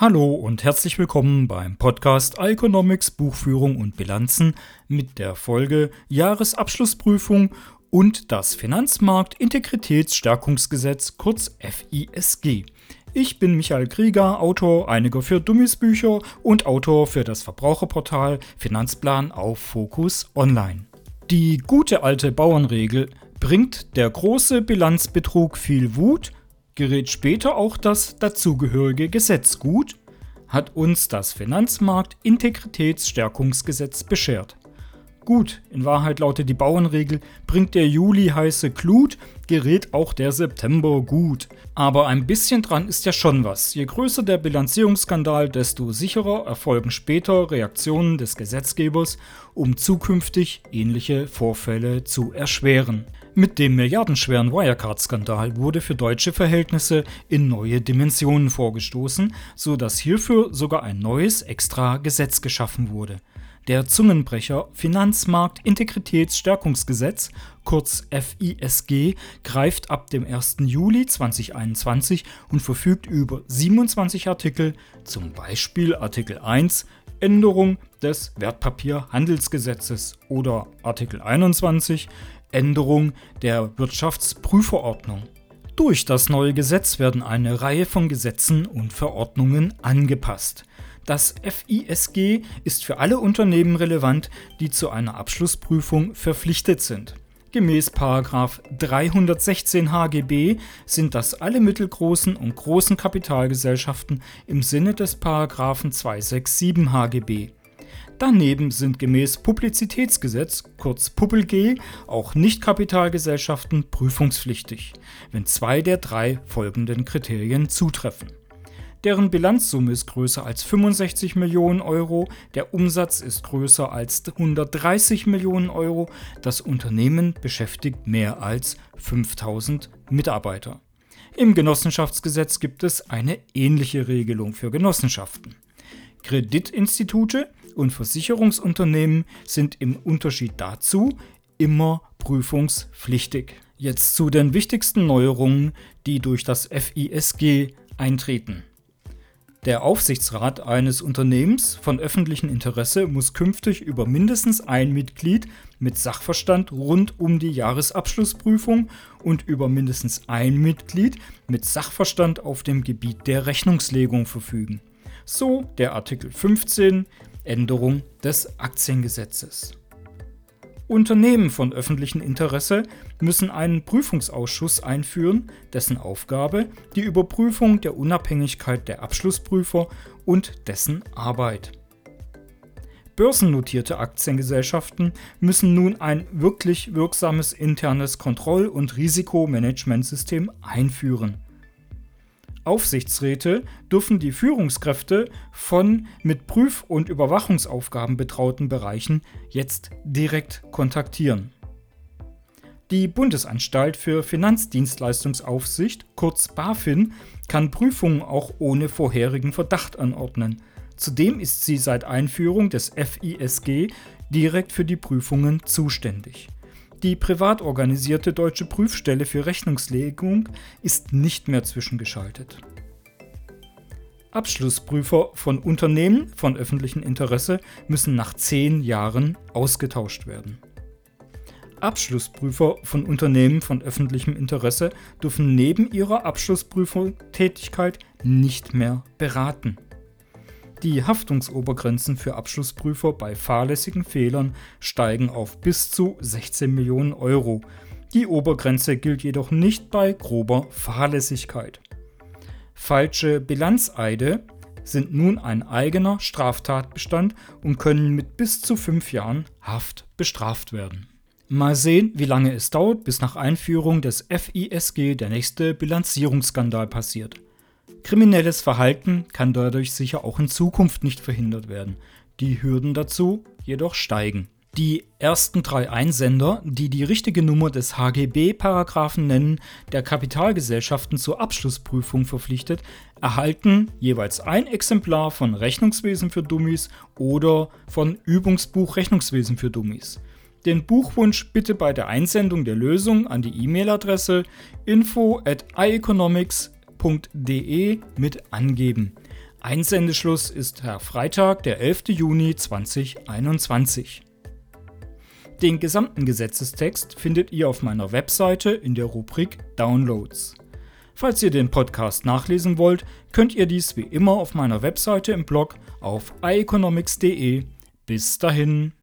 Hallo und herzlich willkommen beim Podcast Economics Buchführung und Bilanzen mit der Folge Jahresabschlussprüfung und das Finanzmarkt-Integritätsstärkungsgesetz kurz FISG. Ich bin Michael Krieger, Autor einiger für Dummies Bücher und Autor für das Verbraucherportal Finanzplan auf Fokus Online. Die gute alte Bauernregel bringt der große Bilanzbetrug viel Wut, gerät später auch das dazugehörige Gesetz gut, hat uns das Finanzmarkt-Integritätsstärkungsgesetz beschert. Gut, in Wahrheit lautet die Bauernregel, bringt der Juli heiße Glut, gerät auch der September gut. Aber ein bisschen dran ist ja schon was. Je größer der Bilanzierungsskandal, desto sicherer erfolgen später Reaktionen des Gesetzgebers, um zukünftig ähnliche Vorfälle zu erschweren. Mit dem milliardenschweren Wirecard-Skandal wurde für deutsche Verhältnisse in neue Dimensionen vorgestoßen, so dass hierfür sogar ein neues extra Gesetz geschaffen wurde. Der Zungenbrecher Finanzmarkt-Integritätsstärkungsgesetz, kurz FISG, greift ab dem 1. Juli 2021 und verfügt über 27 Artikel, zum Beispiel Artikel 1 Änderung des Wertpapierhandelsgesetzes oder Artikel 21 Änderung der Wirtschaftsprüfverordnung. Durch das neue Gesetz werden eine Reihe von Gesetzen und Verordnungen angepasst. Das FISG ist für alle Unternehmen relevant, die zu einer Abschlussprüfung verpflichtet sind. Gemäß 316 HGB sind das alle mittelgroßen und großen Kapitalgesellschaften im Sinne des 267 HGB. Daneben sind gemäß Publizitätsgesetz, kurz PuppelG, auch Nichtkapitalgesellschaften prüfungspflichtig, wenn zwei der drei folgenden Kriterien zutreffen. Deren Bilanzsumme ist größer als 65 Millionen Euro, der Umsatz ist größer als 130 Millionen Euro, das Unternehmen beschäftigt mehr als 5000 Mitarbeiter. Im Genossenschaftsgesetz gibt es eine ähnliche Regelung für Genossenschaften. Kreditinstitute und Versicherungsunternehmen sind im Unterschied dazu immer prüfungspflichtig. Jetzt zu den wichtigsten Neuerungen, die durch das FISG eintreten. Der Aufsichtsrat eines Unternehmens von öffentlichem Interesse muss künftig über mindestens ein Mitglied mit Sachverstand rund um die Jahresabschlussprüfung und über mindestens ein Mitglied mit Sachverstand auf dem Gebiet der Rechnungslegung verfügen. So der Artikel 15 Änderung des Aktiengesetzes. Unternehmen von öffentlichem Interesse müssen einen Prüfungsausschuss einführen, dessen Aufgabe die Überprüfung der Unabhängigkeit der Abschlussprüfer und dessen Arbeit. Börsennotierte Aktiengesellschaften müssen nun ein wirklich wirksames internes Kontroll- und Risikomanagementsystem einführen. Aufsichtsräte dürfen die Führungskräfte von mit Prüf- und Überwachungsaufgaben betrauten Bereichen jetzt direkt kontaktieren. Die Bundesanstalt für Finanzdienstleistungsaufsicht, kurz BaFin, kann Prüfungen auch ohne vorherigen Verdacht anordnen. Zudem ist sie seit Einführung des FISG direkt für die Prüfungen zuständig. Die privat organisierte Deutsche Prüfstelle für Rechnungslegung ist nicht mehr zwischengeschaltet. Abschlussprüfer von Unternehmen von öffentlichem Interesse müssen nach zehn Jahren ausgetauscht werden. Abschlussprüfer von Unternehmen von öffentlichem Interesse dürfen neben ihrer Abschlussprüfertätigkeit nicht mehr beraten. Die Haftungsobergrenzen für Abschlussprüfer bei fahrlässigen Fehlern steigen auf bis zu 16 Millionen Euro. Die Obergrenze gilt jedoch nicht bei grober Fahrlässigkeit. Falsche Bilanzeide sind nun ein eigener Straftatbestand und können mit bis zu fünf Jahren Haft bestraft werden. Mal sehen, wie lange es dauert, bis nach Einführung des FISG der nächste Bilanzierungsskandal passiert. Kriminelles Verhalten kann dadurch sicher auch in Zukunft nicht verhindert werden. Die Hürden dazu jedoch steigen. Die ersten drei Einsender, die die richtige Nummer des HGB-Paragraphen nennen, der Kapitalgesellschaften zur Abschlussprüfung verpflichtet, erhalten jeweils ein Exemplar von Rechnungswesen für Dummies oder von Übungsbuch Rechnungswesen für Dummies. Den Buchwunsch bitte bei der Einsendung der Lösung an die E-Mail-Adresse info at ieconomics.de mit angeben. Einsendeschluss ist Herr Freitag, der 11. Juni 2021. Den gesamten Gesetzestext findet ihr auf meiner Webseite in der Rubrik Downloads. Falls ihr den Podcast nachlesen wollt, könnt ihr dies wie immer auf meiner Webseite im Blog auf ieconomics.de. Bis dahin.